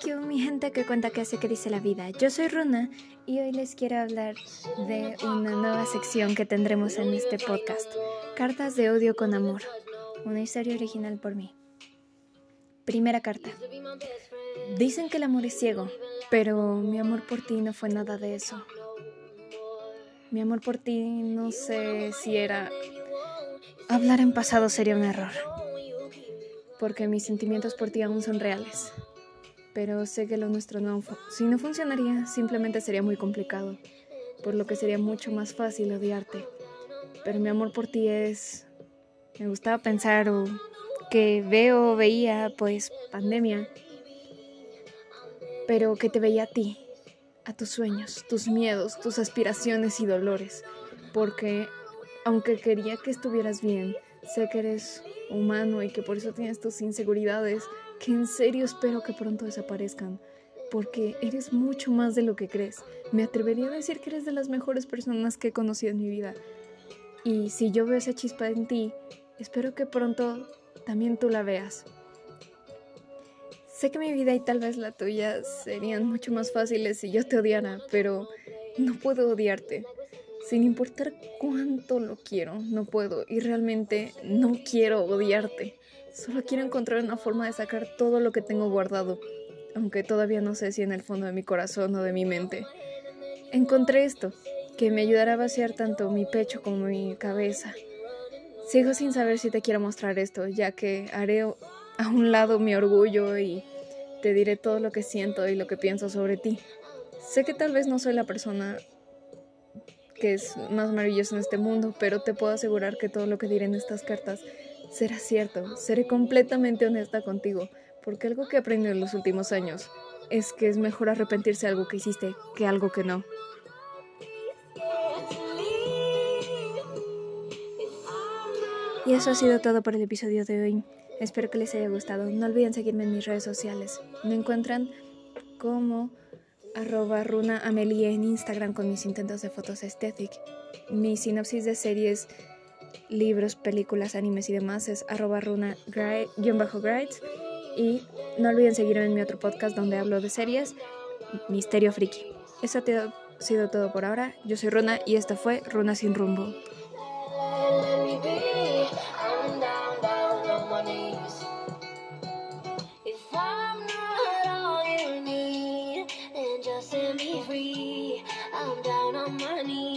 ¿Qué mi gente que cuenta que hace que dice la vida? Yo soy Runa y hoy les quiero hablar de una nueva sección que tendremos en este podcast. Cartas de odio con amor. Una historia original por mí. Primera carta. Dicen que el amor es ciego, pero mi amor por ti no fue nada de eso. Mi amor por ti no sé si era... Hablar en pasado sería un error, porque mis sentimientos por ti aún son reales pero sé que lo nuestro no, si no funcionaría, simplemente sería muy complicado, por lo que sería mucho más fácil odiarte. Pero mi amor por ti es, me gustaba pensar o que veo, veía, pues pandemia, pero que te veía a ti, a tus sueños, tus miedos, tus aspiraciones y dolores, porque aunque quería que estuvieras bien, sé que eres humano y que por eso tienes tus inseguridades, que en serio espero que pronto desaparezcan, porque eres mucho más de lo que crees. Me atrevería a decir que eres de las mejores personas que he conocido en mi vida. Y si yo veo esa chispa en ti, espero que pronto también tú la veas. Sé que mi vida y tal vez la tuya serían mucho más fáciles si yo te odiara, pero no puedo odiarte. Sin importar cuánto lo quiero, no puedo y realmente no quiero odiarte. Solo quiero encontrar una forma de sacar todo lo que tengo guardado, aunque todavía no sé si en el fondo de mi corazón o de mi mente. Encontré esto, que me ayudará a vaciar tanto mi pecho como mi cabeza. Sigo sin saber si te quiero mostrar esto, ya que haré a un lado mi orgullo y te diré todo lo que siento y lo que pienso sobre ti. Sé que tal vez no soy la persona que es más maravillosa en este mundo, pero te puedo asegurar que todo lo que diré en estas cartas será cierto, seré completamente honesta contigo, porque algo que aprendí en los últimos años es que es mejor arrepentirse de algo que hiciste que algo que no. Y eso ha sido todo por el episodio de hoy. Espero que les haya gustado. No olviden seguirme en mis redes sociales. Me encuentran como arroba runa amelie en Instagram con mis intentos de fotos estétic. Mi sinopsis de series libros, películas, animes y demás es arroba runa-grides. Y no olviden seguirme en mi otro podcast donde hablo de series, Misterio Friki. Eso ha sido todo por ahora. Yo soy Runa y esto fue Runa sin rumbo. free. I'm down on my knees.